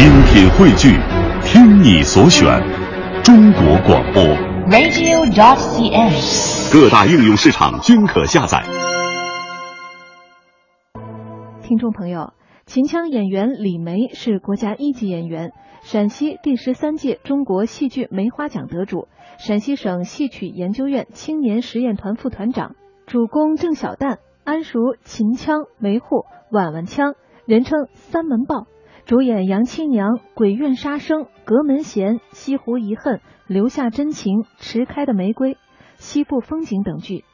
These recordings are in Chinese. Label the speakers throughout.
Speaker 1: 精品汇聚，听你所选，中国广播。
Speaker 2: radio.cn。
Speaker 1: 各大应用市场均可下载。
Speaker 3: 听众朋友，秦腔演员李梅是国家一级演员，陕西第十三届中国戏剧梅花奖得主，陕西省戏曲研究院青年实验团副团长，主攻郑小旦，安熟秦腔、梅户、碗碗腔，人称三门豹。主演《杨七娘》《鬼怨杀生》《隔门弦》《西湖遗恨》《留下真情》《迟开的玫瑰》《西部风景》等剧。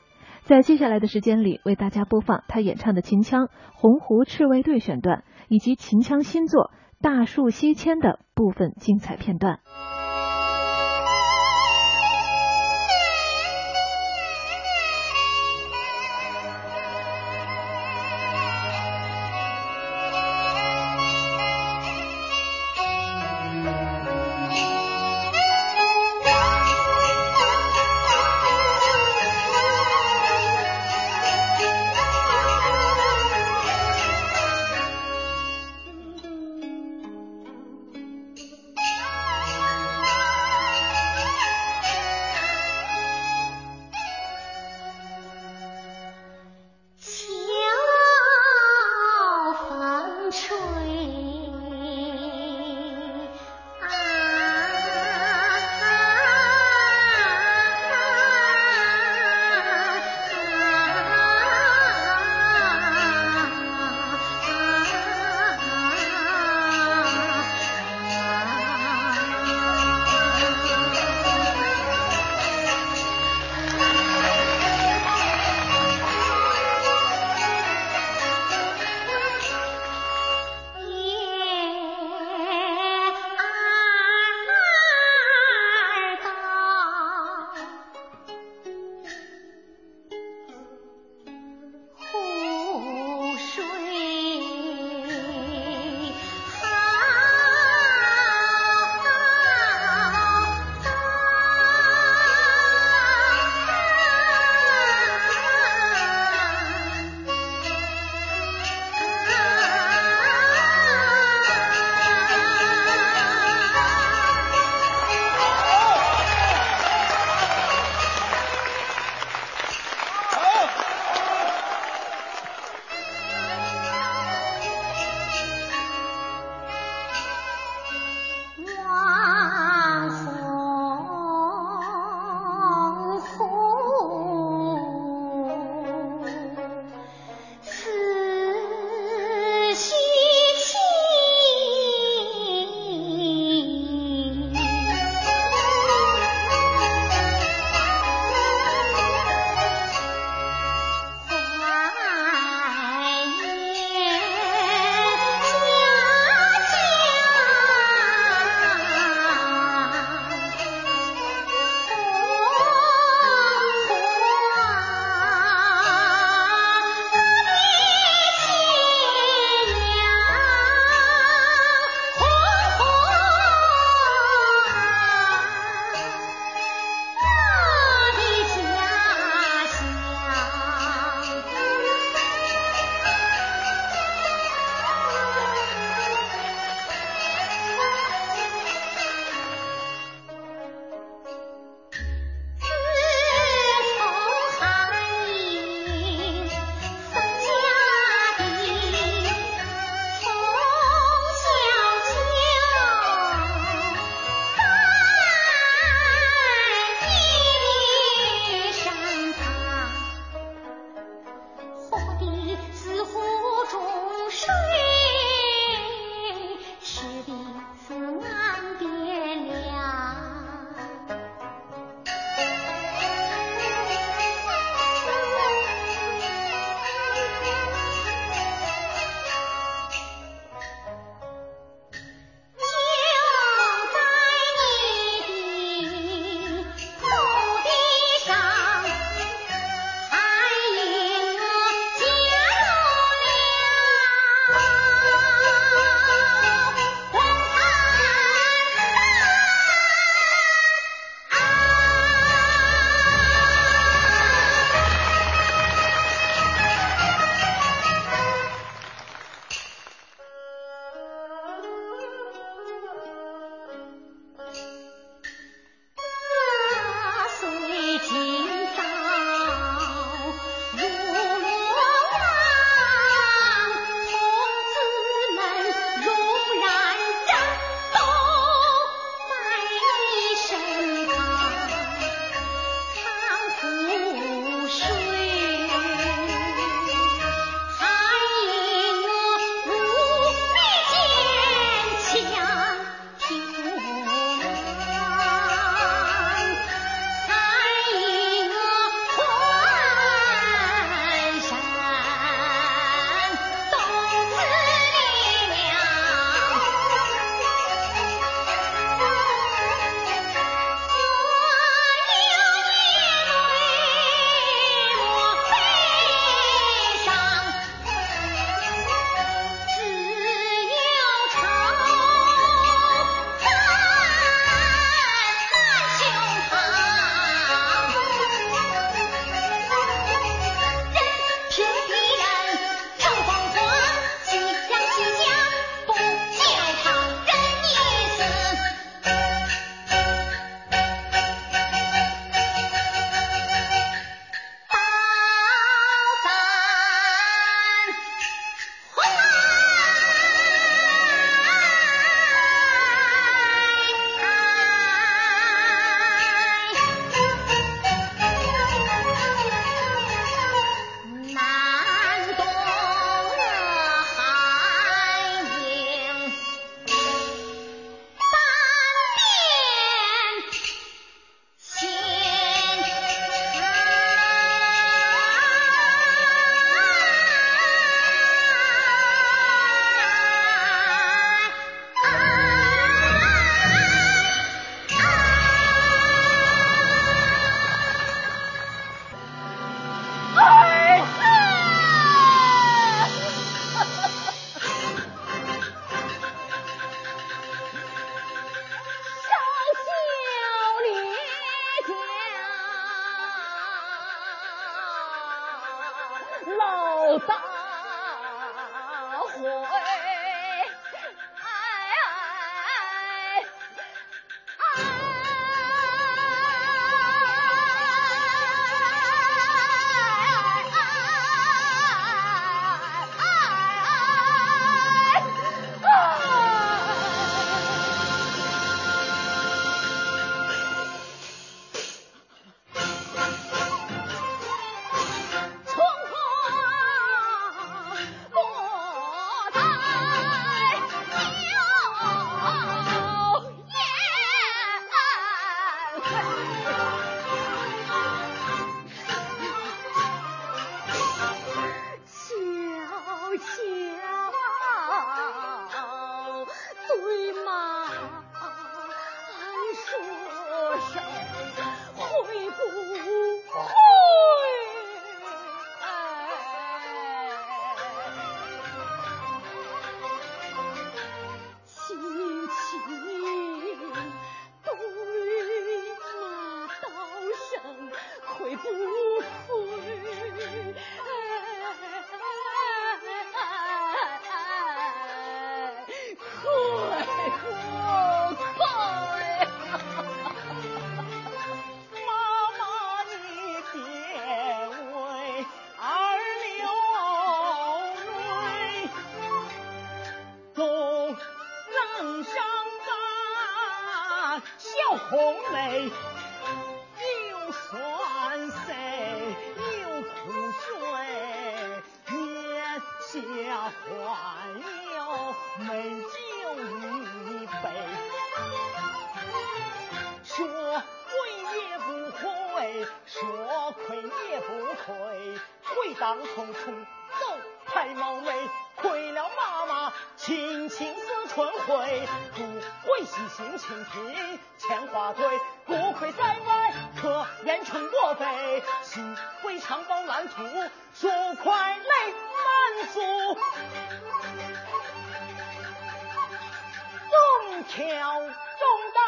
Speaker 3: 在接下来的时间里，为大家播放他演唱的秦腔《洪湖赤卫队》选段，以及秦腔新作《大树西迁》的部分精彩片段。
Speaker 1: 红梅，有酸涩，有苦水，年下还有美酒一杯，说回也不回，说亏也不亏，回当匆匆走太冒昧。亏了妈妈青青似春晖，不会细心倾听牵话对，不愧在外可言成国非，心会长风满途数块泪满足，中挑中担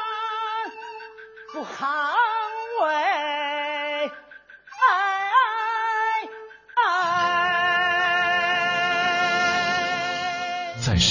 Speaker 1: 不捍卫。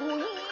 Speaker 4: 五一